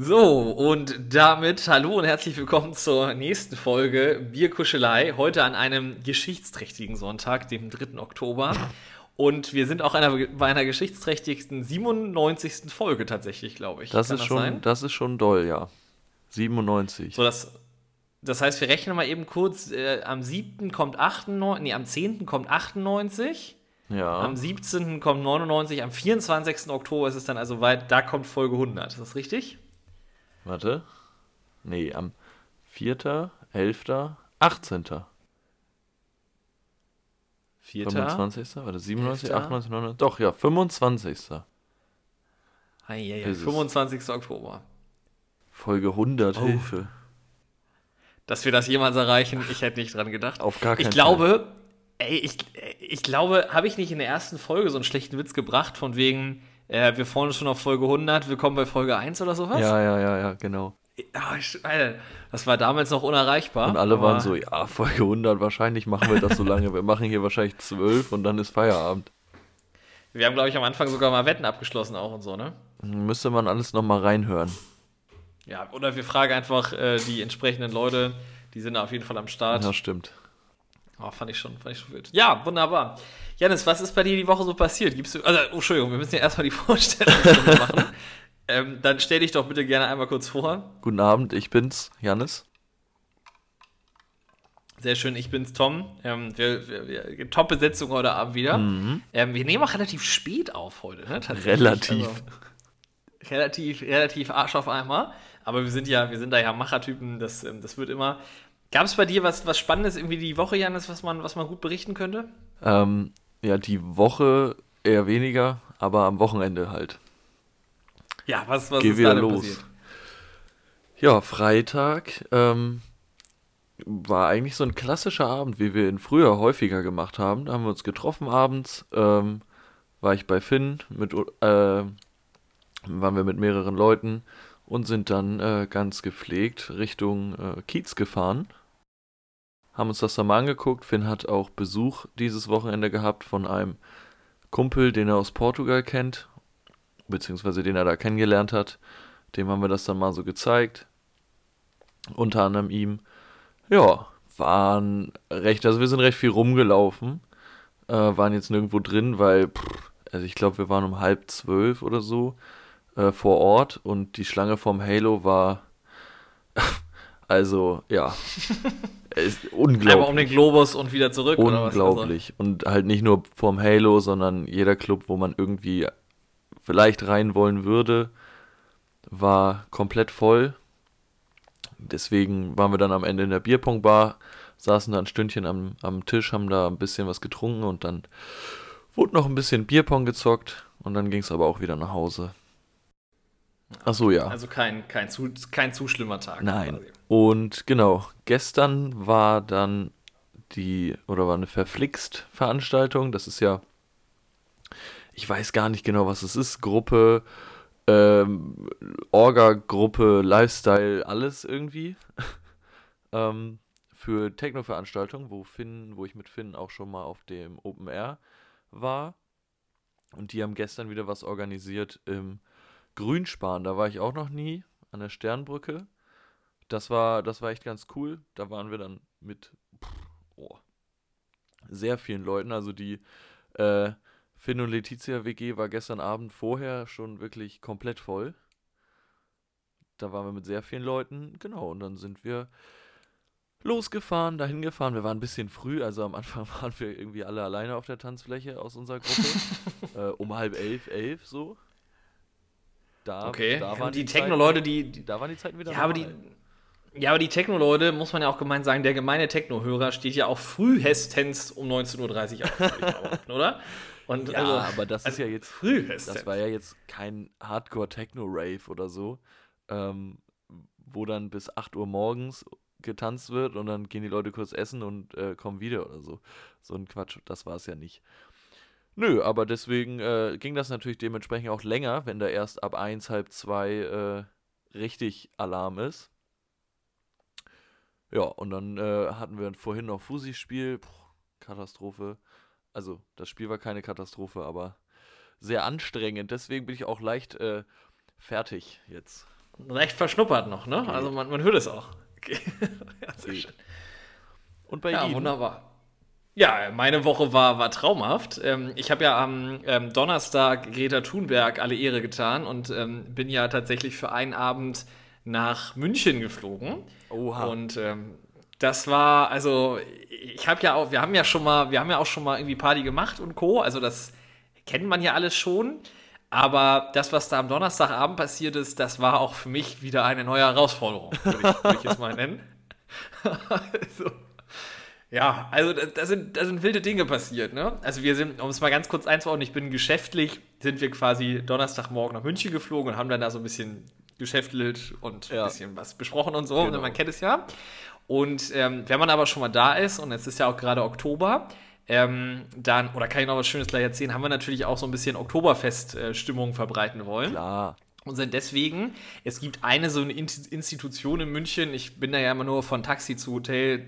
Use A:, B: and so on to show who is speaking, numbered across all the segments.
A: So, und damit hallo und herzlich willkommen zur nächsten Folge Bierkuschelei. Heute an einem geschichtsträchtigen Sonntag, dem 3. Oktober. Und wir sind auch einer, bei einer geschichtsträchtigsten 97. Folge tatsächlich, glaube ich.
B: Das
A: Kann
B: ist, schon,
A: sein?
B: das ist schon doll, ja. 97.
A: So, das, das heißt, wir rechnen mal eben kurz. Äh, am 7. kommt 98, nee, am 10. kommt 98.
B: ja.
A: Am 17. kommt 99, am 24. Oktober ist es dann also weit, da kommt Folge 100. Ist das richtig?
B: Warte. Nee, am 4., 11., 18.,
A: 4.
B: 25., warte, 97,
A: 11..
B: 98, 99, doch, ja, 25.
A: Eieiei,
B: Ist es.
A: 25. Oktober.
B: Folge 100,
A: Oh.
B: Hilfe.
A: Dass wir das jemals erreichen, ich hätte nicht dran gedacht.
B: Auf gar keinen
A: Ich glaube, ey, ich, ich glaube, habe ich nicht in der ersten Folge so einen schlechten Witz gebracht, von wegen, äh, wir freuen uns schon auf Folge 100, willkommen bei Folge 1 oder sowas?
B: Ja, ja, ja, ja, genau.
A: Ich- Alter, das war damals noch unerreichbar.
B: Und alle waren so, ja, Folge 100, wahrscheinlich machen wir das so lange. Wir machen hier wahrscheinlich 12 und dann ist Feierabend.
A: Wir haben, glaube ich, am Anfang sogar mal Wetten abgeschlossen auch und so, ne?
B: Müsste man alles nochmal reinhören.
A: Ja, oder wir fragen einfach äh, die entsprechenden Leute, die sind auf jeden Fall am Start.
B: Ja, stimmt.
A: Oh, fand ich schon, fand ich schon wild. Ja, wunderbar. Janis, was ist bei dir die Woche so passiert? Gibst du, also, oh, Entschuldigung, wir müssen ja erstmal die Vorstellung machen. ähm, dann stell dich doch bitte gerne einmal kurz vor.
B: Guten Abend, ich bin's, Jannis.
A: Sehr schön, ich bin's Tom. Ähm, wir, wir, wir, Top-Besetzung heute Abend wieder. Ähm, wir nehmen auch relativ spät auf heute, ne?
B: Relativ.
A: Also, relativ, relativ Arsch auf einmal. Aber wir sind ja, wir sind da ja Machertypen, das, ähm, das wird immer. Gab es bei dir was, was Spannendes irgendwie die Woche, Janis, was man, was man gut berichten könnte?
B: Ähm, ja, die Woche eher weniger, aber am Wochenende halt.
A: Ja, was, was
B: Geh
A: ist
B: wieder
A: da denn
B: los.
A: passiert?
B: Ja, Freitag ähm, war eigentlich so ein klassischer Abend, wie wir ihn früher häufiger gemacht haben. Da haben wir uns getroffen abends, ähm, war ich bei Finn, mit, äh, waren wir mit mehreren Leuten und sind dann äh, ganz gepflegt Richtung äh, Kiez gefahren. Haben uns das dann mal angeguckt. Finn hat auch Besuch dieses Wochenende gehabt von einem Kumpel, den er aus Portugal kennt, beziehungsweise den er da kennengelernt hat. Dem haben wir das dann mal so gezeigt. Unter anderem ihm. Ja, waren recht, also wir sind recht viel rumgelaufen. Äh, waren jetzt nirgendwo drin, weil, pff, also ich glaube, wir waren um halb zwölf oder so äh, vor Ort und die Schlange vom Halo war, also ja, ist unglaublich.
A: Einmal um den Globus und wieder zurück oder was? Also,
B: Unglaublich. Und halt nicht nur vorm Halo, sondern jeder Club, wo man irgendwie vielleicht rein wollen würde, war komplett voll. Deswegen waren wir dann am Ende in der Bierpong-Bar, saßen da ein Stündchen am, am Tisch, haben da ein bisschen was getrunken und dann wurde noch ein bisschen Bierpong gezockt und dann ging es aber auch wieder nach Hause. Ach so, ja.
A: also kein, kein, zu, kein zu schlimmer Tag.
B: Nein.
A: quasi.
B: Und genau, gestern war dann die, oder war eine Verflixt-Veranstaltung. Das ist ja, ich weiß gar nicht genau, was es ist. Gruppe, ähm, Orga-Gruppe, Lifestyle, alles irgendwie. ähm, für Techno-Veranstaltungen, wo wo ich mit Finn auch schon mal auf dem Open Air war. Und die haben gestern wieder was organisiert im Grünspan. Da war ich auch noch nie, an der Sternbrücke. Das war, das war echt ganz cool. Da waren wir dann mit pff, oh, sehr vielen Leuten. Also die äh, Finn und Letizia WG war gestern Abend vorher schon wirklich komplett voll. Da waren wir mit sehr vielen Leuten. Genau, und dann sind wir losgefahren, dahin gefahren. Wir waren ein bisschen früh, also am Anfang waren wir irgendwie alle alleine auf der Tanzfläche aus unserer Gruppe. äh, um halb elf, elf so. Da,
A: Okay,
B: da waren
A: die
B: Zeiten-
A: Techno-Leute, die, die
B: Da waren die Zeiten wieder
A: ja, aber die,
B: normal.
A: Ja, aber die Techno-Leute, muss man ja auch gemeint sagen, der gemeine Techno-Hörer steht ja auch frühestens um 19.30 Uhr auf, oder? Und
B: Ja,
A: also,
B: aber das ist
A: also
B: ja jetzt,
A: frühestens.
B: das war ja jetzt kein Hardcore-Techno-Rave oder so, ähm, wo dann bis 8 Uhr morgens getanzt wird und dann gehen die Leute kurz essen und äh, kommen wieder oder so. So ein Quatsch, das war es ja nicht. Nö, aber deswegen äh, ging das natürlich dementsprechend auch länger, wenn da erst ab 1, halb 2 äh, richtig Alarm ist. Ja, und dann äh, hatten wir vorhin noch Fusi-Spiel. Katastrophe. Also, das Spiel war keine Katastrophe, aber sehr anstrengend. Deswegen bin ich auch leicht äh, fertig jetzt.
A: Recht verschnuppert noch, ne? Also man, man hört es auch. Okay. ja, sehr schön.
B: Und bei
A: Ja,
B: Ihnen?
A: wunderbar. Ja, meine Woche war, war traumhaft. Ähm, ich habe ja am ähm, Donnerstag Greta Thunberg alle Ehre getan und ähm, bin ja tatsächlich für einen Abend nach München geflogen.
B: Oha.
A: Und ähm, das war, also ich habe ja auch, wir haben ja schon mal, wir haben ja auch schon mal irgendwie Party gemacht und Co. Also das kennt man ja alles schon. Aber das, was da am Donnerstagabend passiert ist, das war auch für mich wieder eine neue Herausforderung, würde ich, würde ich es mal nennen. also, ja, also da, da, sind, da sind wilde Dinge passiert, ne? Also wir sind, um es mal ganz kurz einzuordnen, ich bin geschäftlich, sind wir quasi Donnerstagmorgen nach München geflogen und haben dann da so ein bisschen geschäftelt und
B: Ja.
A: ein bisschen was besprochen und so,
B: Genau.
A: und man kennt es ja. Und ähm, wenn man aber schon mal da ist, und es ist ja auch gerade Oktober, ähm, dann, oder kann ich noch was Schönes gleich erzählen, haben wir natürlich auch so ein bisschen Oktoberfest-Stimmung verbreiten wollen.
B: Klar.
A: Und sind deswegen, es gibt eine so eine In- Institution in München, ich bin da ja immer nur von Taxi zu Hotel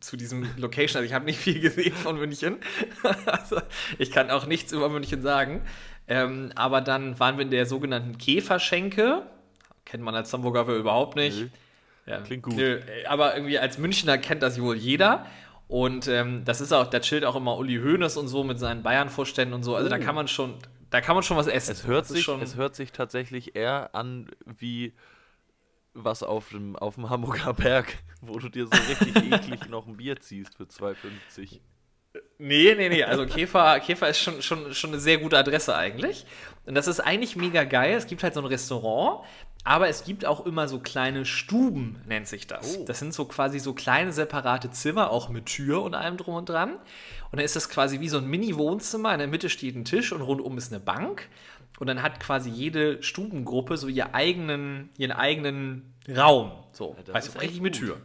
A: zu diesem Location, also ich habe nicht viel gesehen von München. also ich kann auch nichts über München sagen. Ähm, aber dann waren wir in der sogenannten Käferschenke. Kennt man als Hamburger wohl überhaupt nicht.
B: Nö.
A: Ja,
B: Klingt gut.
A: Nö, aber irgendwie als Münchner kennt das wohl jeder. Und ähm, das ist auch, da chillt auch immer Uli Hoeneß und so mit seinen Bayern-Vorständen und so. Also da kann man schon, da kann man schon was essen.
B: Es hört,
A: Das
B: sich,
A: schon,
B: es hört sich tatsächlich eher an wie was auf dem, auf dem Hamburger Berg, wo du dir so richtig eklig noch ein Bier ziehst für 2,50.
A: Nee, nee, nee. Also Käfer, Käfer ist schon, schon, schon eine sehr gute Adresse eigentlich. Und das ist eigentlich mega geil. Es gibt halt so ein Restaurant, aber es gibt auch immer so kleine Stuben, nennt sich das.
B: Oh.
A: Das sind so quasi so kleine separate Zimmer, auch mit Tür und allem drum und dran. Und dann ist das quasi wie so ein Mini-Wohnzimmer. In der Mitte steht ein Tisch und rundum ist eine Bank. Und dann hat quasi jede Stubengruppe so ihr eigenen, ihren eigenen Raum. So,
B: Ja, das
A: weißt
B: ist
A: du, richtig mit
B: gut.
A: Tür.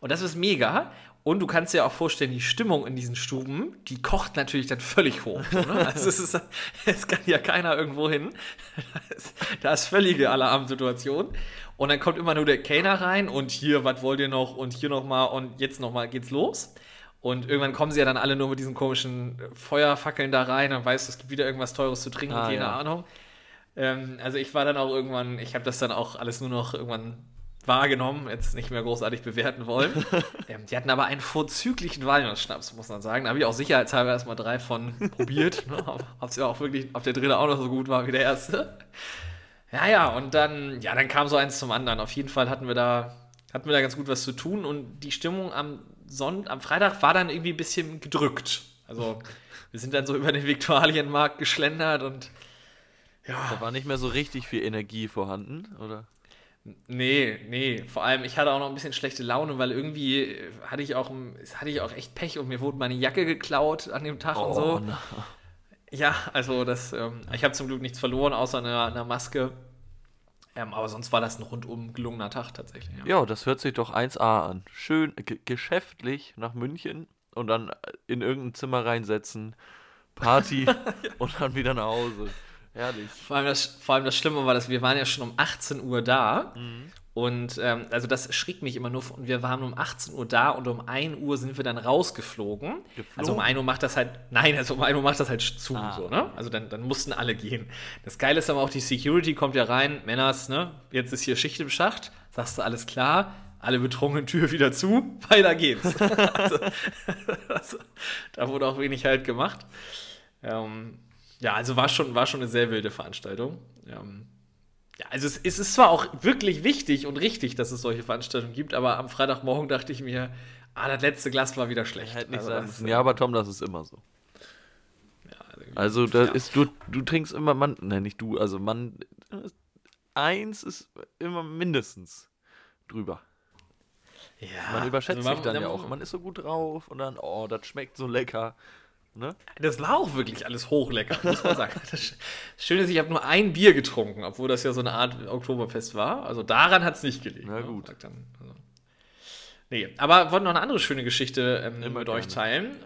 A: Und das ist mega. Und du kannst dir auch vorstellen, die Stimmung in diesen Stuben, die kocht natürlich dann völlig hoch. Ne? Also es, ist, es kann ja keiner irgendwo hin. Da ist, da ist völlige Alarmsituation. Und dann kommt immer nur der Kellner rein und hier, was wollt ihr noch? Und hier nochmal und jetzt nochmal geht's los. Und irgendwann kommen sie ja dann alle nur mit diesen komischen Feuerfackeln da rein und weißt, es gibt wieder irgendwas Teures zu trinken,
B: Ah,
A: keine
B: ja.
A: Ahnung. Ähm, also ich war dann auch irgendwann, ich habe das dann auch alles nur noch irgendwann wahrgenommen, jetzt nicht mehr großartig bewerten wollen. ähm, die hatten aber einen vorzüglichen Walnussschnaps, muss man sagen. Da habe ich auch sicherheitshalber erstmal drei von probiert, ne? ob es ja auch wirklich, ob der dritte auch noch so gut war wie der erste. Ja, ja, und dann, ja, dann kam so eins zum anderen. Auf jeden Fall hatten wir da, hatten wir da ganz gut was zu tun und die Stimmung am Sonntag, am Freitag war dann irgendwie ein bisschen gedrückt. Also, wir sind dann so über den Viktualienmarkt geschlendert und
B: Da war nicht mehr so richtig viel Energie vorhanden, oder?
A: Nee, nee. Vor allem, ich hatte auch noch ein bisschen schlechte Laune, weil irgendwie äh, hatte ich auch, hatte ich auch echt Pech und mir wurde meine Jacke geklaut an dem Tag und so.
B: na.
A: Ja, also das, ähm, ich habe zum Glück nichts verloren, außer einer, einer Maske. Ähm, aber sonst war das ein rundum gelungener Tag tatsächlich. Ja.
B: Ja, das hört sich doch 1A an. Schön ge geschäftlich nach München und dann in irgendein Zimmer reinsetzen, Party und dann wieder nach Hause. Herrlich.
A: Vor, allem das, vor allem das Schlimme war, dass wir waren ja schon um 18 Uhr da. Und ähm, also das schrieb mich immer nur. Und wir waren um 18 Uhr da und um 1 Uhr sind wir dann rausgeflogen. Also um 1 Uhr macht das halt, nein, also um 1 Uhr macht das halt zu,
B: Ah,
A: so, ne? Also dann, dann mussten alle gehen. Das Geile ist aber auch, die Security kommt ja rein, Männers, ne? Jetzt ist hier Schicht im Schacht, sagst du alles klar, alle betrunken Tür wieder zu, weiter geht's. also, also, da wurde auch wenig halt gemacht. Ähm, ja, also war schon, war schon eine sehr wilde Veranstaltung. Ähm, ja, also es, es ist zwar auch wirklich wichtig und richtig, dass es solche Veranstaltungen gibt, aber am Freitagmorgen dachte ich mir, ah, das letzte Glas war wieder schlecht.
B: Nicht
A: Also das.
B: Ja, aber Tom, das ist immer so.
A: ja,
B: Also da
A: ja.
B: ist du, du trinkst immer man, nein, nicht du, also man eins ist immer mindestens drüber.
A: ja,
B: Man überschätzt
A: also man-
B: sich dann ja auch. Man ist so gut drauf und dann, oh, das schmeckt so lecker. Ne?
A: Das war auch wirklich alles hochlecker, muss man sagen. Das Schöne ist, ich habe nur ein Bier getrunken, obwohl das ja so eine Art Oktoberfest war. Also daran hat es nicht gelegen.
B: Na
A: ne?
B: gut.
A: Sagt Dann, also. Nee, aber wollte noch eine andere schöne Geschichte ähm, mit euch
B: gerne.
A: teilen.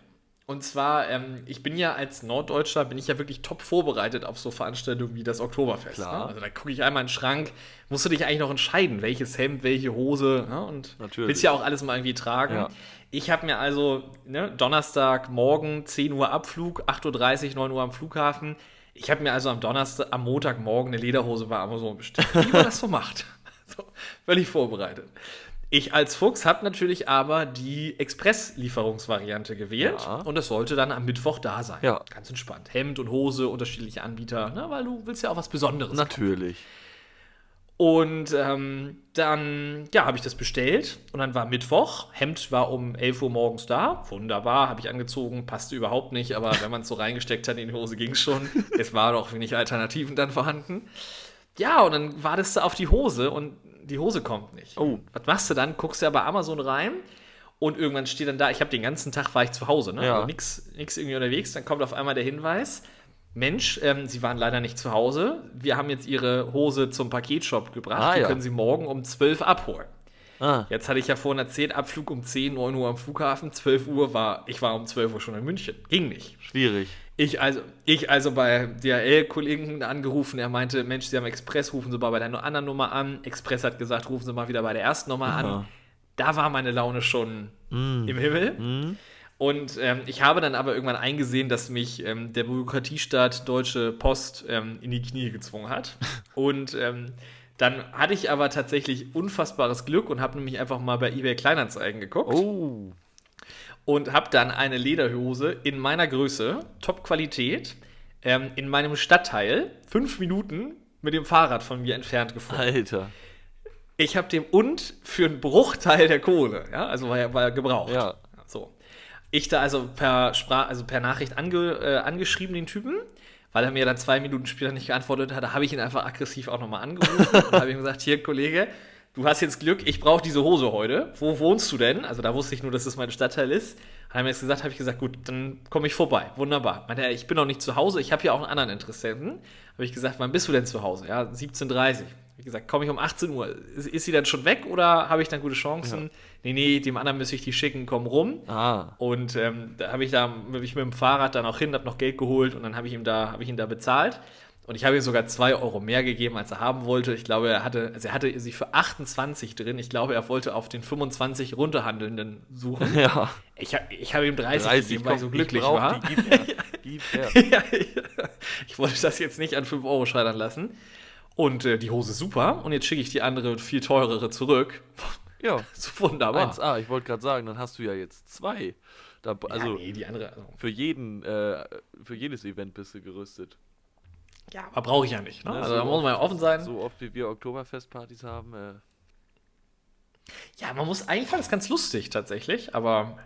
A: Und zwar, ähm, ich bin ja als Norddeutscher, bin ich ja wirklich top vorbereitet auf so Veranstaltungen wie das Oktoberfest. Ne? Also da gucke ich einmal in den Schrank, musst du dich eigentlich noch entscheiden, welches Hemd, welche Hose. Ne? Und
B: Natürlich.
A: willst ja auch alles mal irgendwie tragen.
B: Ja.
A: Ich habe mir also ne, Donnerstag morgen 10 Uhr Abflug, 8.30 Uhr, 9 Uhr am Flughafen. Ich habe mir also am Donnerstag, am Montagmorgen eine Lederhose bei Amazon bestellt. Wie man das so macht. So, völlig vorbereitet. Ich als Fuchs habe natürlich aber die Express-Lieferungsvariante gewählt
B: Ja.
A: und das sollte dann am Mittwoch da sein.
B: Ja.
A: Ganz entspannt. Hemd und Hose, unterschiedliche Anbieter, ne, weil du willst ja auch was Besonderes.
B: Natürlich.
A: Und ähm, dann, ja, habe ich das bestellt und dann war Mittwoch. Hemd war um 11 Uhr morgens da. Wunderbar, habe ich angezogen, passte überhaupt nicht, aber wenn man es so reingesteckt hat in die Hose, ging es schon. Es waren auch wenig Alternativen dann vorhanden. Ja, und dann wartest du auf die Hose und die Hose kommt nicht.
B: Oh.
A: Was machst du dann? Guckst ja bei Amazon rein und irgendwann steht dann da, ich habe den ganzen Tag war ich zu Hause, ne?
B: Ja.
A: Also nix, nix irgendwie unterwegs. Dann kommt auf einmal der Hinweis, Mensch, ähm, Sie waren leider nicht zu Hause. Wir haben jetzt Ihre Hose zum Paketshop gebracht.
B: Ah,
A: die
B: ja.
A: können Sie morgen um 12 abholen.
B: Ah,
A: Jetzt hatte ich ja vorhin erzählt, Abflug um 10, 9 Uhr am Flughafen, 12 Uhr war, ich war um 12 Uhr schon in München. Ging nicht.
B: schwierig.
A: Ich also, ich also bei DHL-Kollegen angerufen, er meinte, Mensch, Sie haben Express, rufen Sie mal bei der anderen Nummer an. Express hat gesagt, rufen Sie mal wieder bei der ersten Nummer an.
B: Aha.
A: Da war meine Laune schon
B: Mm.
A: im Himmel.
B: Mm.
A: Und ähm, ich habe dann aber irgendwann eingesehen, dass mich ähm, der Bürokratiestaat Deutsche Post ähm, in die Knie gezwungen hat. Und ähm, dann hatte ich aber tatsächlich unfassbares Glück und habe nämlich einfach mal bei eBay Kleinanzeigen geguckt
B: Oh.
A: und habe dann eine Lederhose in meiner Größe, Top-Qualität, ähm, in meinem Stadtteil, fünf Minuten mit dem Fahrrad von mir entfernt gefunden.
B: Alter.
A: Ich habe dem und für einen Bruchteil der Kohle, ja, also war ja, war gebraucht.
B: Ja.
A: Ich da also per Sprach, also per Nachricht ange, äh, angeschrieben, den Typen, weil er mir dann zwei Minuten später nicht geantwortet hat, habe ich ihn einfach aggressiv auch nochmal angerufen und habe ihm gesagt, hier, Kollege, du hast jetzt Glück, ich brauche diese Hose heute. Wo wohnst du denn? Also da wusste ich nur, dass das mein Stadtteil ist. Hat er mir jetzt gesagt, habe ich gesagt, gut, dann komme ich vorbei. Wunderbar. Meinte er, ich bin noch nicht zu Hause, ich habe hier auch einen anderen Interessenten. Habe ich gesagt, wann bist du denn zu Hause? Ja, 17.30 Wie gesagt, komme ich um 18 Uhr. Ist, ist sie dann schon weg oder habe ich dann gute Chancen? Nee, nee, dem anderen müsste ich die schicken, komm rum.
B: Ah.
A: Und ähm, da habe ich da bin ich mit dem Fahrrad dann auch hin, habe noch Geld geholt und dann habe ich ihm da habe ich ihn da bezahlt. Und ich habe ihm sogar zwei Euro mehr gegeben, als er haben wollte. Ich glaube, er hatte, also er hatte sie für 28 drin. Ich glaube, er wollte auf den 25 runterhandelnden suchen.
B: Ja.
A: Ich, ich habe ihm 30,
B: 30
A: gegeben, weil ich so glücklich
B: brauch
A: war.
B: Die, gib her. Gib her.
A: ja. Ich wollte das jetzt nicht an 5 Euro scheitern lassen. Und äh, die Hose super. Und jetzt schicke ich die andere, viel teurere zurück.
B: Ja.
A: Wunderbar.
B: 1A, ich wollte gerade sagen, dann hast du ja jetzt zwei. Da, also
A: ja, nee, die andere. Also,
B: für jeden, äh, für jedes Event bist du gerüstet.
A: ja, aber brauche ich ja nicht. Ne?
B: Ne,
A: Also
B: so
A: da muss man ja offen sein.
B: So oft wie wir Oktoberfestpartys haben. Äh,
A: Ja, man muss eigentlich fand es ganz lustig tatsächlich, aber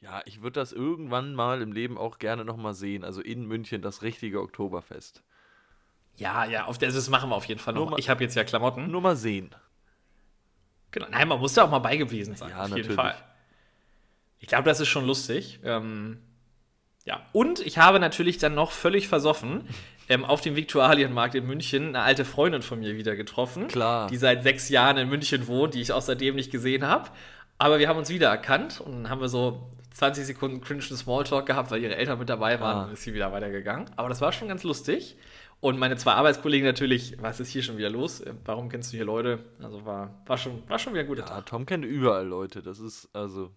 B: ja, ich würde das irgendwann mal im Leben auch gerne nochmal sehen. Also in München das richtige Oktoberfest.
A: ja, ja, auf das das machen wir auf jeden Fall noch.
B: mal-
A: Ich habe jetzt ja Klamotten.
B: Nur mal sehen.
A: Genau. Nein, man muss da auch mal bei gewesen sein,
B: Ja,
A: auf jeden
B: natürlich.
A: Fall. Ich glaube, das ist schon lustig. Ähm, ja, und ich habe natürlich dann noch völlig versoffen ähm, auf dem Viktualienmarkt in München eine alte Freundin von mir wieder getroffen.
B: Klar.
A: Die seit sechs Jahren in München wohnt, die ich außerdem nicht gesehen habe. Aber wir haben uns wiedererkannt und dann haben wir so 20 Sekunden cringen Smalltalk gehabt, weil ihre Eltern mit dabei waren
B: Ah.
A: und ist sie wieder weitergegangen. Aber das war schon ganz lustig. Und meine zwei Arbeitskollegen natürlich, was ist hier schon wieder los? Äh, Warum kennst du hier Leute? Also war, war, schon, war schon wieder ein guter
B: Ja,
A: Tag.
B: Tom kennt überall Leute. Das ist also.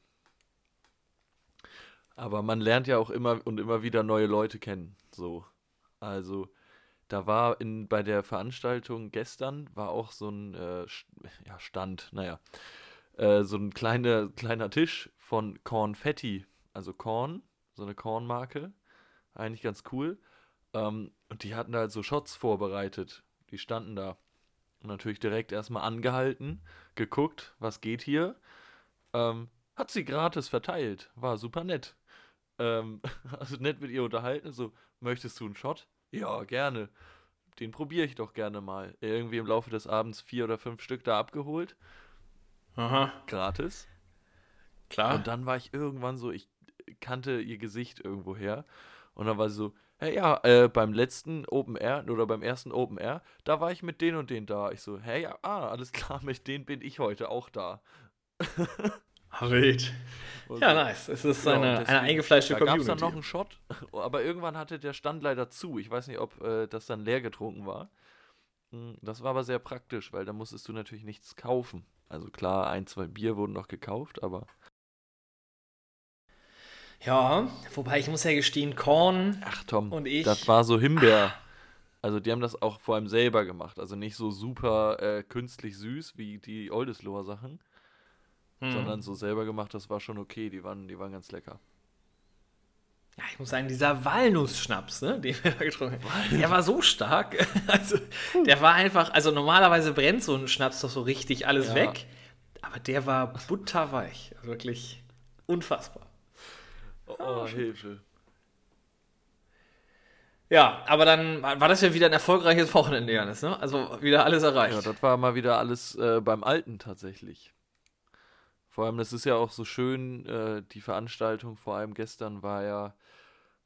B: Aber man lernt ja auch immer und immer wieder neue Leute kennen. So. Also, da war in, bei der Veranstaltung gestern war auch so ein äh, ja, Stand, naja, äh, so ein kleiner, kleiner Tisch von Cornfetti, also Korn, so eine Kornmarke. Eigentlich ganz cool. Ähm, und die hatten da halt so Shots vorbereitet. Die standen da. Und natürlich direkt erstmal angehalten, geguckt, was geht hier. Ähm, hat sie gratis verteilt. War super nett. Ähm, also nett mit ihr unterhalten. So, möchtest du einen Shot? Ja, gerne. Den probiere ich doch gerne mal. Irgendwie im Laufe des Abends vier oder fünf Stück da abgeholt.
A: Aha,
B: Gratis.
A: klar.
B: Und dann war ich irgendwann so, ich kannte ihr Gesicht irgendwo her. Und dann war sie so, hey, ja, äh, beim letzten Open Air oder beim ersten Open Air, da war ich mit denen und denen da. Ich so, hey, ja, ah, alles klar, mit denen bin ich heute auch da.
A: Wild. Ja, nice. Es ist
B: Ja, und
A: eine, eine eingefleischte
B: Da gab es
A: Community.
B: dann noch einen Shot, aber irgendwann hatte der Stand leider zu. Ich weiß nicht, ob äh, das dann leer getrunken war. Mm, Das war aber sehr praktisch, weil da musstest du natürlich nichts kaufen. Also klar, ein, zwei Bier wurden noch gekauft, aber
A: ja, wobei ich muss ja gestehen, Korn.
B: ach Tom,
A: Und ich-
B: das war so Himbeer. Also die haben das auch vor allem selber gemacht. Also nicht so super äh, künstlich süß wie die Oldesloher Sachen,
A: Hm.
B: sondern so selber gemacht, das war schon okay. Die waren, die waren ganz lecker.
A: Ja, ich muss sagen, dieser Walnussschnaps, ne, den wir da getrunken haben, der war so stark. Also, der war einfach, also normalerweise brennt so ein Schnaps doch so richtig alles
B: Ja.
A: weg. Aber der war butterweich. Also wirklich unfassbar.
B: Oh, oh Hilfe.
A: Ja, aber dann war das ja wieder ein erfolgreiches Wochenende, Janis, ne? Also wieder alles erreicht.
B: Ja, das war mal wieder alles äh, beim Alten tatsächlich. Vor allem, das ist ja auch so schön, äh, die Veranstaltung, vor allem gestern, war ja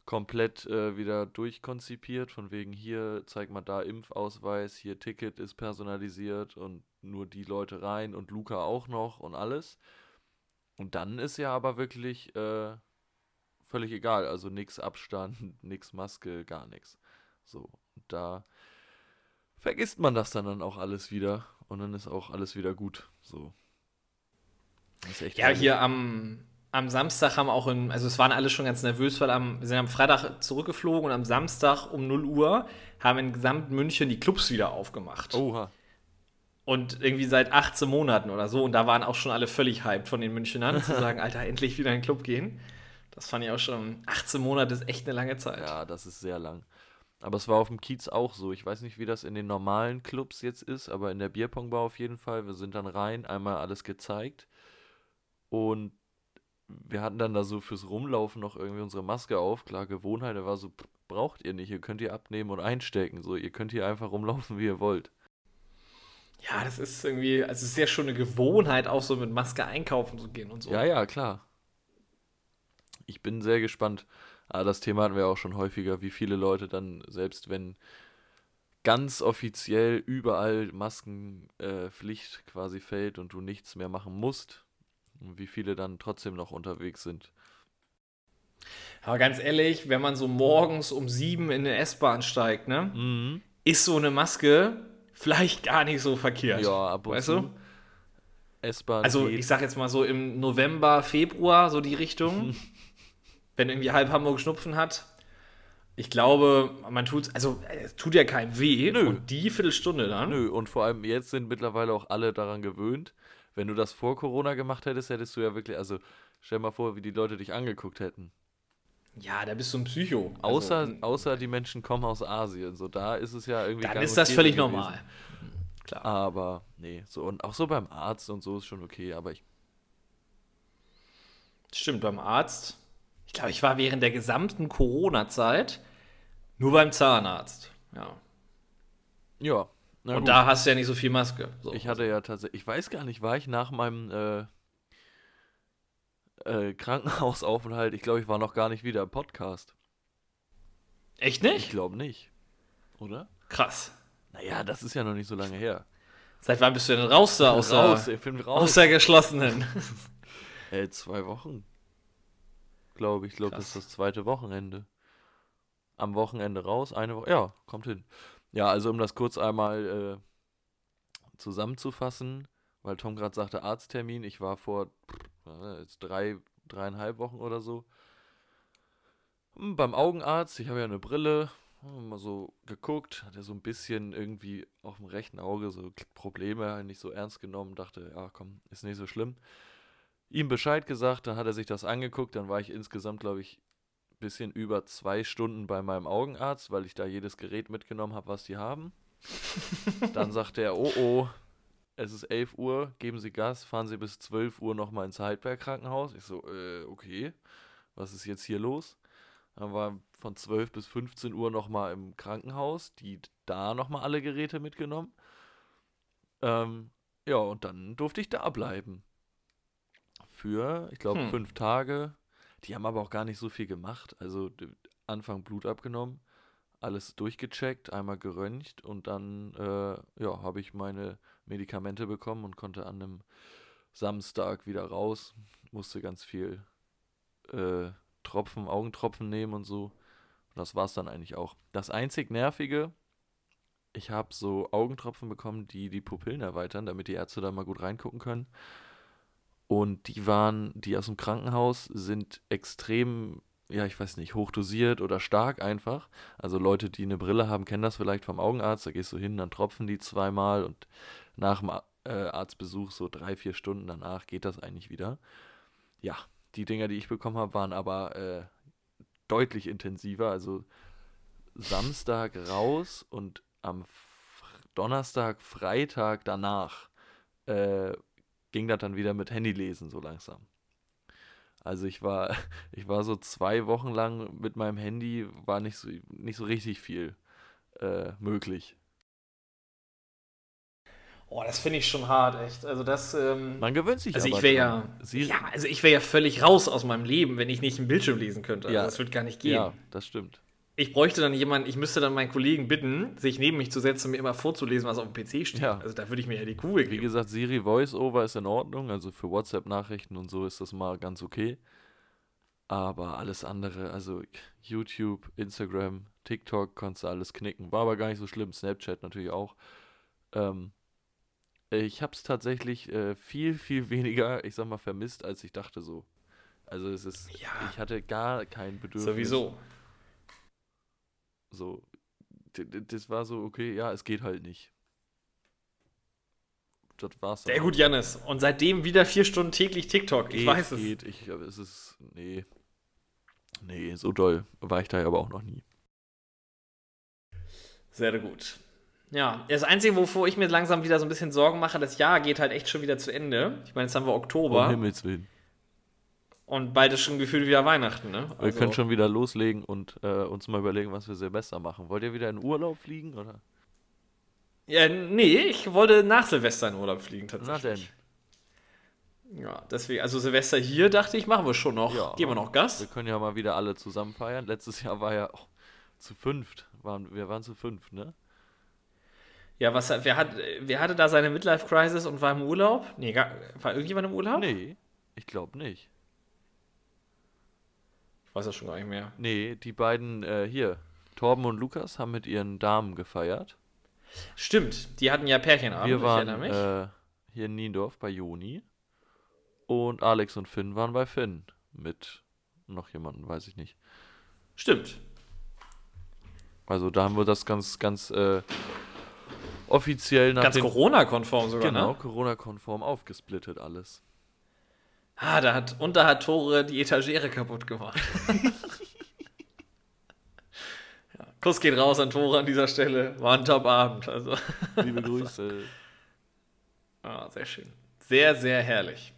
B: komplett äh, wieder durchkonzipiert, von wegen hier, zeig mal da Impfausweis, hier Ticket ist personalisiert und nur die Leute rein und Luca auch noch und alles. Und dann ist ja aber wirklich äh, völlig egal, also nix Abstand, nix Maske, gar nichts. So, da vergisst man das dann, dann auch alles wieder und dann ist auch alles wieder gut. So.
A: Ja, hier am, am Samstag haben auch in, also es waren alle schon ganz nervös, weil am, wir sind am Freitag zurückgeflogen und am Samstag um 0 Uhr haben in gesamt München die Clubs wieder aufgemacht.
B: Oha.
A: Und irgendwie seit 18 Monaten oder so. Und da waren auch schon alle völlig hyped von den Münchnern, zu sagen, Alter, endlich wieder in den Club gehen. Das fand ich auch schon. 18 Monate ist echt eine lange Zeit.
B: Ja, das ist sehr lang. Aber es war auf dem Kiez auch so. Ich weiß nicht, wie das in den normalen Clubs jetzt ist, aber in der Bierpongbar auf jeden Fall. Wir sind dann rein, einmal alles gezeigt. Und wir hatten dann da so fürs Rumlaufen noch irgendwie unsere Maske auf. Klar, Gewohnheit, da war so, braucht ihr nicht, ihr könnt ihr abnehmen und einstecken. So, ihr könnt hier einfach rumlaufen, wie ihr wollt.
A: Ja, das ist irgendwie, also es ist ja schon eine Gewohnheit, auch so mit Maske einkaufen zu gehen und so.
B: Ja, ja, klar. Ich bin sehr gespannt. Aber das Thema hatten wir auch schon häufiger, wie viele Leute dann, selbst wenn ganz offiziell überall Maskenpflicht äh, quasi fällt und du nichts mehr machen musst, wie viele dann trotzdem noch unterwegs sind.
A: Aber ganz ehrlich, wenn man so morgens um sieben in eine S-Bahn steigt, ne,
B: Mhm.
A: ist so eine Maske vielleicht gar nicht so verkehrt.
B: Ja, ab und
A: weißt du?
B: S-Bahn
A: Also
B: geht.
A: ich sag jetzt mal so im November, Februar, so die Richtung. wenn irgendwie halb Hamburg Schnupfen hat. Ich glaube, man tut, also es tut ja keinem weh.
B: Nö.
A: Und die Viertelstunde dann.
B: Nö, und vor allem jetzt sind mittlerweile auch alle daran gewöhnt. Wenn du das vor Corona gemacht hättest, hättest du ja wirklich, also stell mal vor, wie die Leute dich angeguckt hätten.
A: Ja, da bist du ein Psycho.
B: Außer,
A: also,
B: außer die Menschen kommen aus Asien. So, da ist es ja irgendwie.
A: dann ist das völlig
B: gewesen.
A: normal. Klar.
B: Aber nee, so und auch so beim Arzt und so ist schon okay. Aber ich.
A: Stimmt, beim Arzt. Ich glaube, ich war während der gesamten Corona-Zeit nur beim Zahnarzt. Ja.
B: Ja.
A: Und
B: gut.
A: da hast du ja nicht so viel Maske. So.
B: Ich hatte ja tatsächlich. Ich weiß gar nicht, war ich nach meinem äh, äh, Krankenhausaufenthalt, ich glaube, ich war noch gar nicht wieder im Podcast.
A: Echt
B: Ich
A: nicht?
B: glaube nicht. Oder?
A: Krass.
B: Naja, das ist ja noch nicht so lange her.
A: Seit wann bist du denn raus da aus,
B: raus,
A: der,
B: ich bin raus.
A: aus der geschlossenen?
B: Äh, zwei Wochen. Glaube ich. Ich glaube, das ist das zweite Wochenende. Am Wochenende raus, eine Woche. Ja, kommt hin. Ja, also um das kurz einmal äh, zusammenzufassen, weil Tom gerade sagte Arzttermin. Ich war vor äh, jetzt drei, dreieinhalb Wochen oder so hm, beim Augenarzt. Ich habe ja eine Brille. hm, Mal so geguckt, hat er so ein bisschen irgendwie auf dem rechten Auge so Probleme, nicht so ernst genommen, dachte, ja komm, ist nicht so schlimm ihm Bescheid gesagt, dann hat er sich das angeguckt, dann war ich insgesamt, glaube ich, ein bisschen über zwei Stunden bei meinem Augenarzt, weil ich da jedes Gerät mitgenommen habe, was die haben. dann sagte er, oh oh, es ist 11 Uhr, geben Sie Gas, fahren Sie bis 12 Uhr nochmal ins Heidberg-Krankenhaus. Ich so, äh, okay, was ist jetzt hier los? Dann war von 12 bis 15 Uhr nochmal im Krankenhaus, die da nochmal alle Geräte mitgenommen. Ähm, ja, und dann durfte ich da bleiben für, ich glaube,
A: Hm.
B: fünf Tage. die haben aber auch gar nicht so viel gemacht. Also Anfang Blut abgenommen, alles durchgecheckt, einmal geröntgt und dann äh, ja, habe ich meine Medikamente bekommen und konnte an einem Samstag wieder raus. Musste ganz viel äh, Tropfen, Augentropfen nehmen und so. Und das war es dann eigentlich auch. Das einzig Nervige, ich habe so Augentropfen bekommen, die die Pupillen erweitern, damit die Ärzte da mal gut reingucken können. Und die waren, die aus dem Krankenhaus sind extrem, ja, ich weiß nicht, hochdosiert oder stark einfach. Also Leute, die eine Brille haben, kennen das vielleicht vom Augenarzt. Da gehst du hin, dann tropfen die zweimal und nach dem äh, Arztbesuch, so drei, vier Stunden danach, geht das eigentlich wieder. Ja, die Dinger, die ich bekommen habe, waren aber äh, deutlich intensiver. Also Samstag raus und am Donnerstag, Freitag danach äh, ging das dann wieder mit Handylesen so langsam. Also ich war, ich war so zwei Wochen lang mit meinem Handy, war nicht so, nicht so richtig viel äh, möglich.
A: Oh, das finde ich schon hart, echt. Also das, ähm,
B: Man gewöhnt sich
A: also ich wäre ja, ja, also ich wäre ja völlig raus aus meinem Leben, wenn ich nicht einen Bildschirm lesen könnte. Also
B: Ja.
A: das wird gar nicht gehen.
B: ja, das stimmt.
A: Ich bräuchte dann jemanden, ich müsste dann meinen Kollegen bitten, sich neben mich zu setzen und mir immer vorzulesen, was auf dem PC steht.
B: Ja.
A: Also da würde ich mir ja die Kugel
B: Wie
A: geben.
B: gesagt, Siri Voice-Over ist in Ordnung, also für WhatsApp-Nachrichten und so ist das mal ganz okay. Aber alles andere, also YouTube, Instagram, TikTok, konntest du alles knicken. War aber gar nicht so schlimm, Snapchat natürlich auch. Ähm, ich habe es tatsächlich äh, viel, viel weniger, ich sag mal, vermisst, als ich dachte so. Also es ist,
A: Ja.
B: ich hatte gar kein Bedürfnis.
A: Sowieso.
B: So, das war so, okay, ja, es geht halt nicht. Das war's
A: Sehr gut, Jannis. Und seitdem wieder vier Stunden täglich TikTok. Ich
B: Geht,
A: weiß es.
B: geht. Ich, aber es ist, nee. Nee, so doll war ich da ja aber auch noch nie.
A: Sehr gut. Ja, das Einzige, wovor ich mir langsam wieder so ein bisschen Sorgen mache, das Jahr geht halt echt schon wieder zu Ende. Ich meine, jetzt haben wir
B: Um
A: Oktober
B: Himmels Willen.
A: Und bald ist schon gefühlt wieder Weihnachten, ne?
B: Wir können schon wieder loslegen und äh, uns mal überlegen, was wir Silvester machen. Wollt ihr wieder in Urlaub fliegen, oder?
A: Ja, nee, ich wollte nach Silvester in Urlaub fliegen
B: Na
A: tatsächlich.
B: denn.
A: Ja, deswegen, also Silvester hier dachte ich, machen wir schon noch.
B: Ja.
A: Geben wir noch Gas?
B: Wir können ja mal wieder alle zusammen feiern. Letztes Jahr war ja oh, zu fünft. Waren, wir waren zu fünft, ne?
A: Ja, was, wer, hat, wer hatte da seine Midlife-Crisis und war im Urlaub? Nee, gar, war irgendjemand im Urlaub?
B: Nee, ich glaube nicht.
A: Weiß das schon gar nicht mehr.
B: Nee, die beiden äh, hier, Torben und Lukas, haben mit ihren Damen gefeiert.
A: Stimmt, die hatten ja Pärchenabend,
B: Wir waren
A: ich erinnere mich.
B: äh, hier in Niendorf bei Joni. Und Alex und Finn waren bei Finn. Mit noch jemandem, weiß ich nicht.
A: Stimmt.
B: Also da haben wir das ganz, ganz äh, offiziell nach
A: Ganz Corona-konform sogar,
B: genau,
A: ne?
B: Corona-konform aufgesplittet alles.
A: Ah, da hat, und da hat Tore die Etagere kaputt gemacht. ja, Kuss geht raus an Tore an dieser Stelle. War ein Top-Abend. Also,
B: Liebe Grüße.
A: ah, sehr schön. Sehr, sehr herrlich.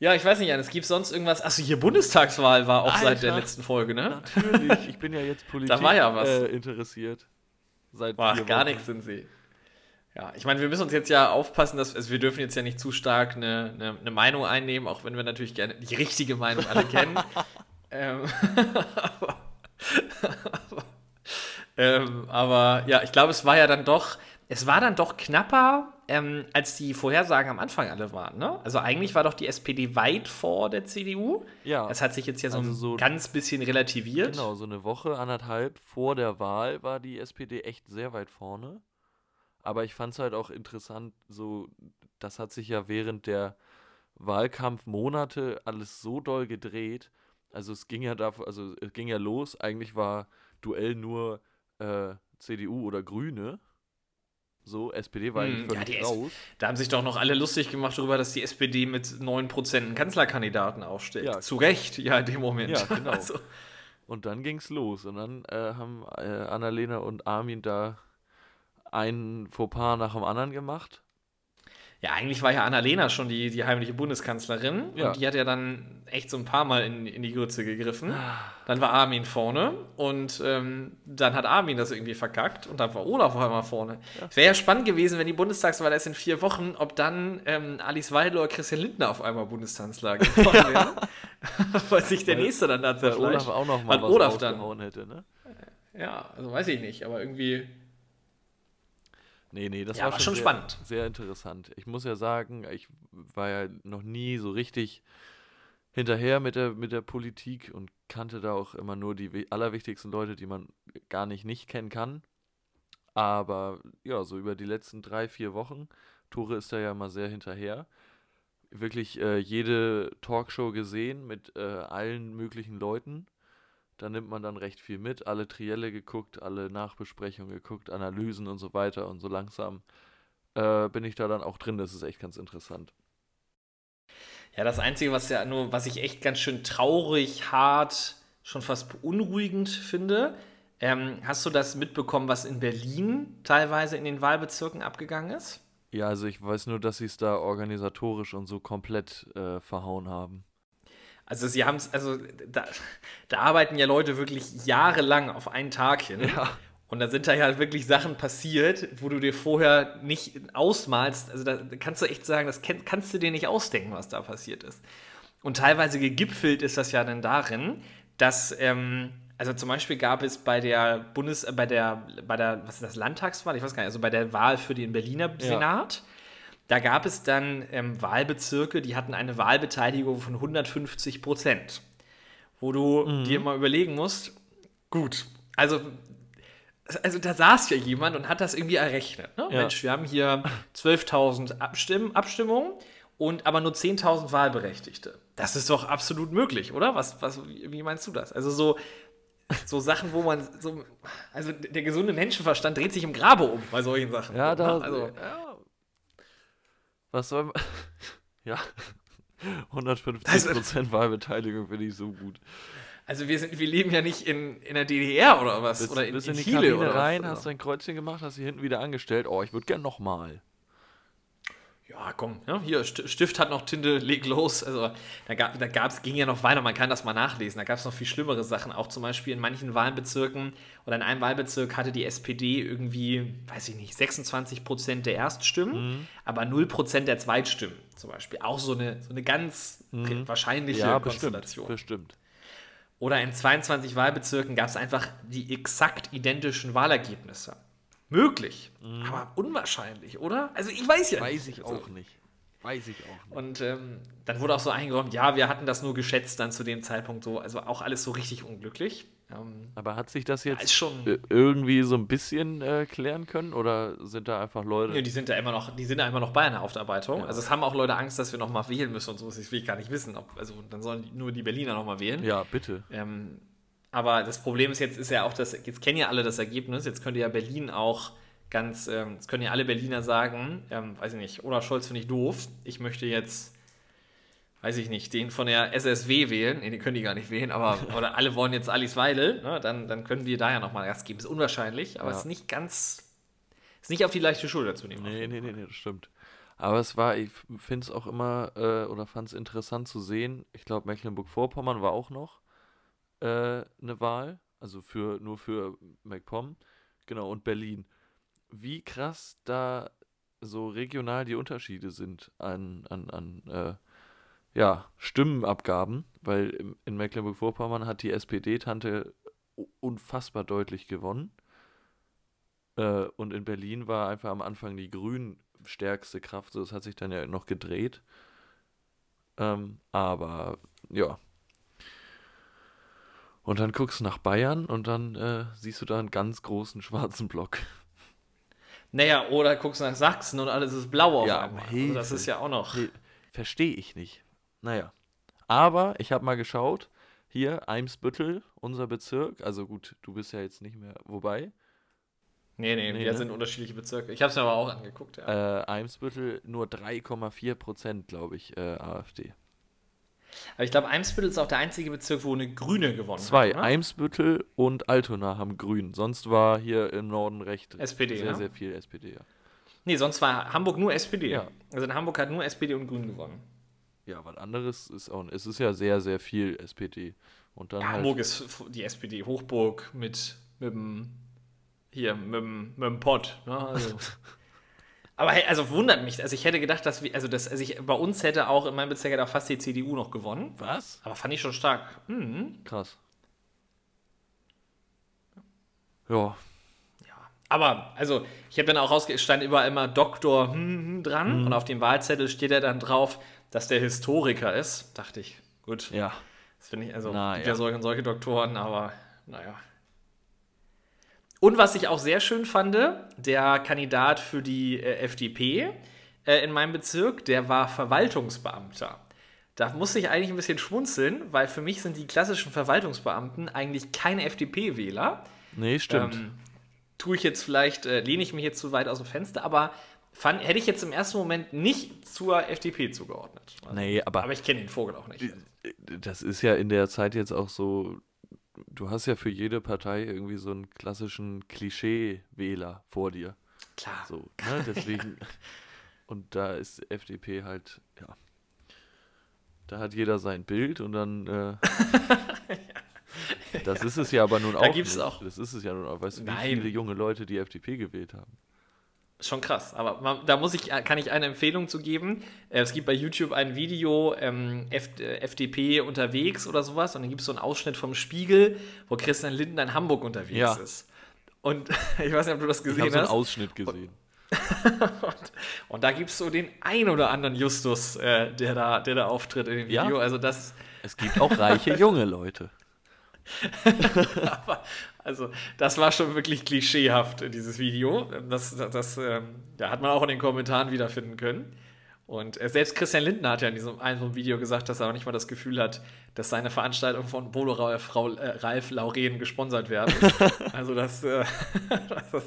A: Ja, ich weiß nicht, Janis, gibt es sonst irgendwas? Achso, hier Bundestagswahl war auch seit der
B: Alter.
A: letzten Folge, ne?
B: Natürlich, ich bin ja jetzt Politik
A: war ja was.
B: Äh, interessiert. Seit vier
A: gar nichts sind sie. Ja, ich meine, wir müssen uns jetzt ja aufpassen, dass also wir dürfen jetzt ja nicht zu stark eine, eine, eine Meinung einnehmen, auch wenn wir natürlich gerne die richtige Meinung alle kennen. ähm, aber, ähm, aber ja, ich glaube, es war ja dann doch, es war dann doch knapper, ähm, als die Vorhersagen am Anfang alle waren. Ne? Also eigentlich war doch die SPD weit vor der CDU.
B: Ja.
A: Es hat sich jetzt ja so
B: Also
A: ein
B: so-
A: ganz bisschen relativiert.
B: Genau, so eine Woche, anderthalb vor der Wahl war die SPD echt sehr weit vorne. Aber ich fand es halt auch interessant, so, das hat sich ja während der Wahlkampfmonate alles so doll gedreht. Also es ging ja davor, also es ging ja los, eigentlich war Duell nur äh, CDU oder Grüne. So, SPD war eigentlich
A: Hm, ja, die S-
B: raus.
A: Da haben sich doch noch alle lustig gemacht darüber, dass die SPD mit 9% einen Kanzlerkandidaten aufstellt.
B: Ja.
A: Zu Recht, ja, in dem Moment.
B: Ja, genau.
A: Also,
B: Und dann ging's los. Und dann äh, haben äh, Annalena und Armin da ein Fauxpas nach dem anderen gemacht.
A: ja, eigentlich war ja Annalena schon die, die heimliche Bundeskanzlerin.
B: Ja.
A: Und die hat ja dann echt so ein paar Mal in, in die Grütze gegriffen.
B: Ah.
A: Dann war Armin vorne und ähm, dann hat Armin das irgendwie verkackt und dann war Olaf auf einmal vorne. Es wäre ja spannend gewesen, wenn die Bundestagswahl erst in vier Wochen, ob dann ähm, Alice Weidel oder Christian Lindner auf einmal Bundeskanzler geworden wäre. weil sich der
B: Weil-
A: Nächste dann da
B: Weil
A: zerfleischt.
B: Olaf auch noch mal was
A: Olaf dann-
B: hätte, ne?
A: Ja, also weiß ich nicht, aber irgendwie.
B: Nee, nee, das
A: Ja,
B: war
A: war
B: schon, sehr,
A: spannend.
B: sehr interessant. Ich muss ja sagen, ich war ja noch nie so richtig hinterher mit der, mit der Politik und kannte da auch immer nur die wi- allerwichtigsten Leute, die man gar nicht nicht kennen kann. Aber ja, so über die letzten drei, vier Wochen, Tore ist da ja immer sehr hinterher, wirklich äh, jede Talkshow gesehen mit äh, allen möglichen Leuten. Da nimmt man dann recht viel mit, alle Trielle geguckt, alle Nachbesprechungen geguckt, Analysen und so weiter und so langsam äh, bin ich da dann auch drin. Das ist echt ganz interessant.
A: Ja, das Einzige, was ja nur, was ich echt ganz schön traurig, hart, schon fast beunruhigend finde, ähm, hast du das mitbekommen, was in Berlin teilweise in den Wahlbezirken abgegangen ist?
B: Ja, also ich weiß nur, dass sie es da organisatorisch und so komplett äh, verhauen haben.
A: Also sie haben es, also da, da arbeiten ja Leute wirklich jahrelang auf einen Tag hin. Und da sind da ja halt wirklich Sachen passiert, wo du dir vorher nicht ausmalst. Also da kannst du echt sagen, das kann, kannst du dir nicht ausdenken, was da passiert ist. Und teilweise gegipfelt ist das ja dann darin, dass, ähm, also zum Beispiel gab es bei der Bundes, äh, bei der, bei der, was ist das, Landtagswahl? Ich weiß gar nicht, also bei der Wahl für den Berliner Senat. Da gab es dann ähm, Wahlbezirke, die hatten eine Wahlbeteiligung von 150 Prozent. Wo du
B: Mhm.
A: dir mal überlegen musst, gut, also, also da saß ja jemand und hat das irgendwie errechnet. Ne?
B: Ja.
A: Mensch, wir haben hier 12.000 Abstimm Abstimmungen und aber nur 10.000 Wahlberechtigte. Das ist doch absolut möglich, oder? Was, was, wie meinst du das? Also so, so Sachen, wo man so, also der gesunde Menschenverstand dreht sich im Grabe um bei solchen Sachen.
B: Ja, da.
A: Ne? also,
B: ja. Was soll man. ja. 150%
A: Also-
B: Wahlbeteiligung finde ich so gut.
A: Also wir, sind, wir leben ja nicht in, in der DDR oder was?
B: Bist,
A: oder in,
B: bist
A: in
B: in die
A: Chile
B: Kabine
A: oder
B: rein,
A: was?
B: hast dein Kreuzchen gemacht, hast sie hinten wieder angestellt. Oh, ich würde gern nochmal.
A: Ja, komm, ja, hier, St- Stift hat noch Tinte, leg los. Also da, gab, da gab's, ging ja noch weiter, man kann das mal nachlesen. Da gab es noch viel schlimmere Sachen. Auch zum Beispiel in manchen Wahlbezirken oder in einem Wahlbezirk hatte die SPD irgendwie, weiß ich nicht, 26 Prozent der Erststimmen, aber 0 Prozent der Zweitstimmen zum Beispiel. Auch so eine, so eine ganz wahrscheinliche
B: Ja, bestimmt.
A: Konstellation.
B: Bestimmt.
A: Oder in 22 Wahlbezirken gab es einfach die exakt identischen Wahlergebnisse. Möglich, aber unwahrscheinlich, oder? Also ich weiß ja
B: Weiß
A: nicht.
B: ich
A: Also,
B: auch nicht. Weiß ich auch nicht.
A: Und ähm, dann wurde auch so eingeräumt, ja, wir hatten das nur geschätzt dann zu dem Zeitpunkt so. Also auch alles so richtig unglücklich. Ähm,
B: Aber hat sich das jetzt
A: schon-
B: irgendwie so ein bisschen äh, klären können oder sind da einfach Leute?
A: ja, die sind da immer noch, die sind da immer noch bei einer Aufarbeitung. Also es haben auch Leute Angst, dass wir noch mal wählen müssen und so. Das will ich gar nicht wissen. Ob, also dann sollen die, nur die Berliner noch mal wählen.
B: ja, bitte.
A: Ähm, aber das Problem ist jetzt, ist ja auch, dass jetzt kennen ja alle das Ergebnis. Jetzt könnte ja Berlin auch ganz, ähm, jetzt können ja alle Berliner sagen, ähm, weiß ich nicht, Olaf Scholz finde ich doof. Ich möchte jetzt, weiß ich nicht, den von der SSW wählen. Nee, den können die gar nicht wählen, aber oder alle wollen jetzt Alice Weidel. Ne? Dann, dann können wir da ja nochmal Gas geben. Ist unwahrscheinlich, aber
B: Ja.
A: es ist nicht ganz, ist nicht auf die leichte Schulter zu nehmen.
B: Nee, nee, nee, nee, das stimmt. Aber es war, ich finde es auch immer, äh, oder fand es interessant zu sehen, ich glaube, Mecklenburg-Vorpommern war auch noch äh, eine Wahl, also für nur für MacPom, genau, und Berlin. Wie krass da so regional die Unterschiede sind an, an, an äh, ja, Stimmenabgaben, weil im- in Mecklenburg-Vorpommern hat die SPD-Tante unfassbar deutlich gewonnen. Äh, und in Berlin war einfach am Anfang die Grünen stärkste Kraft. So, das hat sich dann ja noch gedreht. Ähm, aber ja. Und dann guckst du nach Bayern und dann äh, siehst du da einen ganz großen schwarzen Block.
A: Naja, oder guckst nach Sachsen und alles ist blau auf
B: Ja,
A: einmal. Also das ist ja auch noch.
B: Verstehe ich nicht. Naja. Aber ich habe mal geschaut. Hier, Eimsbüttel, unser Bezirk. Also gut, du bist ja jetzt nicht mehr. Wobei,
A: Nee, nee,
B: Nee,
A: wir
B: ne?
A: sind unterschiedliche Bezirke. Ich habe es mir aber auch angeguckt, ja.
B: äh, Eimsbüttel nur 3,4 Prozent, glaube ich, äh, AfD.
A: Aber ich glaube, Eimsbüttel ist auch der einzige Bezirk, wo eine Grüne gewonnen
B: Zwei,
A: hat. oder?
B: Eimsbüttel und Altona haben Grün. Sonst war hier im Norden recht
A: SPD,
B: sehr,
A: ne?
B: sehr viel SPD, ja.
A: Nee, sonst war Hamburg nur SPD.
B: Ja.
A: Also in Hamburg hat nur SPD und Grün gewonnen.
B: Ja, was anderes ist auch, es ist ja sehr, sehr viel SPD. Und dann
A: Ja,
B: halt,
A: Hamburg ist die SPD Hochburg mit, mit dem, hier, mit dem, mit dem Pott. Ne? Also, Aber hey, also wundert mich. Also ich hätte gedacht, dass wir, also das, also ich, bei uns hätte auch in meinem Bezirk hätte auch fast die CDU noch gewonnen.
B: Was?
A: Aber fand ich schon stark. Mhm.
B: Krass. Ja,
A: Aber, also, ich habe dann auch rausge stand überall immer Doktor hm, hm, dran und auf dem Wahlzettel steht er dann drauf, dass der Historiker ist. Dachte ich, gut.
B: ja.
A: Das finde ich, also,
B: Na,
A: gibt
B: ja.
A: ja solche und solche Doktoren, aber naja. Und was ich auch sehr schön fand, der Kandidat für die äh, FDP äh, in meinem Bezirk, der war Verwaltungsbeamter. Da musste ich eigentlich ein bisschen schmunzeln, weil für mich sind die klassischen Verwaltungsbeamten eigentlich keine FDP-Wähler.
B: Nee, stimmt.
A: Ähm, tue ich jetzt vielleicht, äh, lehne ich mich jetzt zu weit aus dem Fenster, aber fand, hätte ich jetzt im ersten Moment nicht zur FDP zugeordnet. Also,
B: nee, aber,
A: aber ich kenne den Vogel auch nicht.
B: das ist ja in der Zeit jetzt auch so. Du hast ja für jede Partei irgendwie so einen klassischen Klischee-Wähler vor dir.
A: Klar.
B: So, ne? Deswegen. und da ist FDP halt, ja. Da hat jeder sein Bild und dann. Äh, das ist es ja aber nun
A: Da
B: auch.
A: gibt's
B: nicht.
A: auch-
B: Das ist es ja nun auch. Weißt du, wie
A: Nein.
B: viele junge Leute die FDP gewählt haben?
A: Schon krass, aber man, da muss ich, kann ich eine Empfehlung zu geben. Äh, Es gibt bei YouTube ein Video, ähm, F, äh, FDP unterwegs oder sowas, und dann gibt es so einen Ausschnitt vom Spiegel, wo Christian Lindner in Hamburg unterwegs
B: Ja.
A: ist. Und ich weiß nicht, ob du das
B: Ich
A: gesehen
B: habe so einen
A: hast.
B: Ausschnitt gesehen.
A: Und, und da gibt es so den ein oder anderen Justus, äh, der, da, der da auftritt in dem
B: Ja.
A: Video. Also das,
B: Es gibt auch reiche junge Leute.
A: aber, also das war schon wirklich klischeehaft, äh, dieses Video. Das, das, das ähm, ja, hat man auch in den Kommentaren wiederfinden können. Und äh, selbst Christian Lindner hat ja in diesem so einem Video gesagt, dass er auch nicht mal das Gefühl hat, dass seine Veranstaltungen von Bolo Ralf, Frau, äh, Ralf Lauren gesponsert werden. also das, äh, das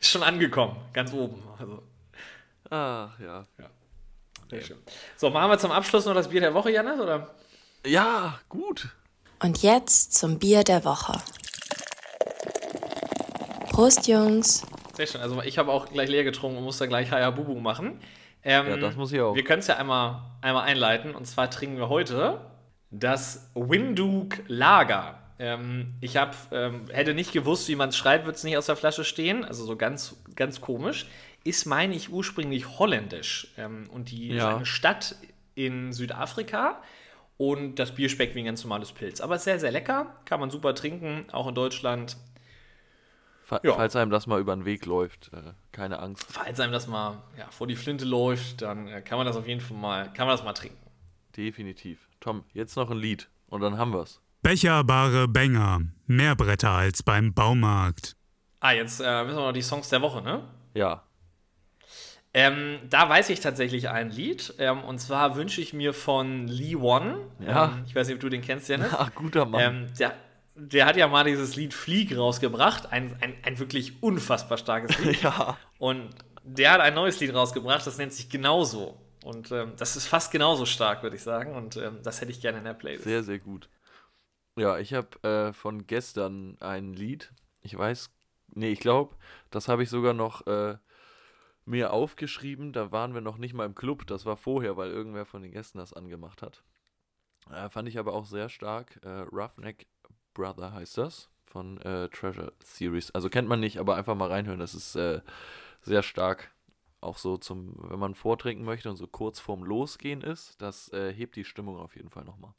A: ist schon angekommen, ganz oben. Also,
B: Ach ja.
A: sehr schön. So, machen wir zum Abschluss noch das Bier der Woche, Janis, oder?
B: Ja, gut.
C: Und jetzt zum Bier der Woche. Prost, Jungs.
A: Sehr schön. Also ich habe auch gleich leer getrunken und muss da gleich Hayabubu machen. Ähm,
B: Ja, das muss ich auch.
A: Wir können es ja einmal, einmal einleiten. Und zwar trinken wir heute das Winduk Lager. Ähm, ich hab, ähm, hätte nicht gewusst, wie man es schreibt, wird es nicht aus der Flasche stehen. Also so ganz, ganz komisch. Ist, meine ich, ursprünglich holländisch. Ähm, und die ist
B: Ja.
A: eine Stadt in Südafrika. Und das Bier schmeckt wie ein ganz normales Pilz. Aber ist sehr, sehr lecker. Kann man super trinken, auch in Deutschland.
B: Fa
A: Ja.
B: Falls einem das mal über den Weg läuft, äh, keine Angst.
A: falls einem das mal ja, vor die Flinte läuft, dann äh, kann man das auf jeden Fall mal, kann man das mal trinken.
B: Definitiv. Tom, jetzt noch ein Lied und dann haben wir's.
D: Becherbare Bänger. Mehr Bretter als beim Baumarkt.
A: Ah, jetzt äh, müssen wir noch die Songs der Woche, ne?
B: Ja.
A: Ähm, da weiß ich tatsächlich ein Lied. Ähm, und zwar wünsche ich mir von Lee Won.
B: Ja.
A: Ähm, ich weiß nicht, ob du den kennst, Janis.
B: Ach, guter Mann.
A: Ähm, der, der hat ja mal dieses Lied Flieg rausgebracht. Ein, ein, ein wirklich unfassbar starkes Lied.
B: ja.
A: Und der hat ein neues Lied rausgebracht, das nennt sich Genauso. Und ähm, das ist fast genauso stark, würde ich sagen. Und ähm, das hätte ich gerne in der Playlist.
B: Sehr, sehr gut. Ja, ich habe äh, von gestern ein Lied. Ich weiß, nee, ich glaube, das habe ich sogar noch äh, mir aufgeschrieben. Da waren wir noch nicht mal im Club. Das war vorher, weil irgendwer von den Gästen das angemacht hat. Äh, fand ich aber auch sehr stark. Äh, Roughneck Brother heißt das. Von äh, Treasure Series. Also kennt man nicht, aber einfach mal reinhören. Das ist äh, sehr stark. Auch so zum, wenn man vortrinken möchte und so kurz vorm Losgehen ist, das äh, hebt die Stimmung auf jeden Fall nochmal.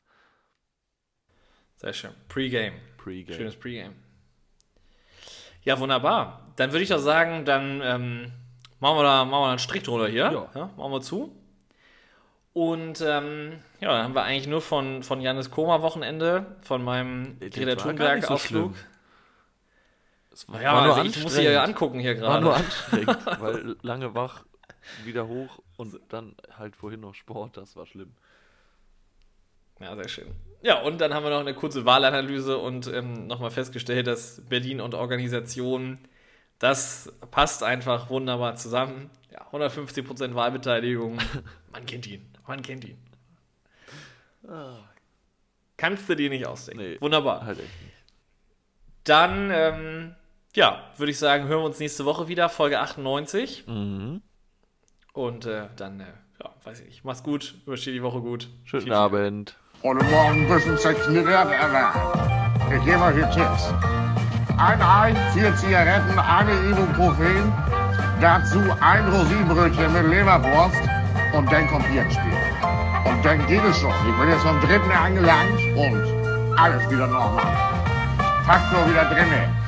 A: Sehr schön. Pre-Game.
B: Pre-Game.
A: Schönes Pre-Game. Ja, wunderbar. Dann würde ich doch sagen, dann ähm, machen, wir da, machen wir da einen Strich drunter hier.
B: Ja.
A: machen wir zu. Und ähm, ja, dann haben wir eigentlich nur von, von Janis Koma Wochenende, von meinem Greta
B: war gar
A: Thunberg
B: nicht so war,
A: Ja,
B: war nur
A: also ich muss sie ja angucken hier
B: War nur
A: gerade.
B: anstrengend, weil lange wach, wieder hoch und dann halt vorhin noch Sport, das war schlimm.
A: Ja, sehr schön. Ja, und dann haben wir noch eine kurze Wahlanalyse und ähm, nochmal festgestellt, dass Berlin und Organisation, das passt einfach wunderbar zusammen. Ja, 150% Wahlbeteiligung. Man kennt ihn. Man kennt ihn. Kannst du dir nicht ausdenken.
B: Nee.
A: Wunderbar.
B: Halt echt nicht.
A: Dann, ähm, ja, würde ich sagen, hören wir uns nächste Woche wieder, Folge 98.
B: Mhm.
A: Und äh, dann, äh, ja, weiß ich nicht. Mach's gut, überstehe die Woche gut.
B: Schönen
A: Viel-
B: Abend.
E: Und morgen müssen Sie erlernen. Ich gebe euch hier Tipps. Ein Ei, vier Zigaretten, eine Ibuprofen, Dazu ein Rosinenbrötchen mit Leberwurst und dann kommt ihr ins Spiel. Und dann geht es schon. Ich bin jetzt vom dritten angelangt und alles wieder normal. Faktor wieder drinne.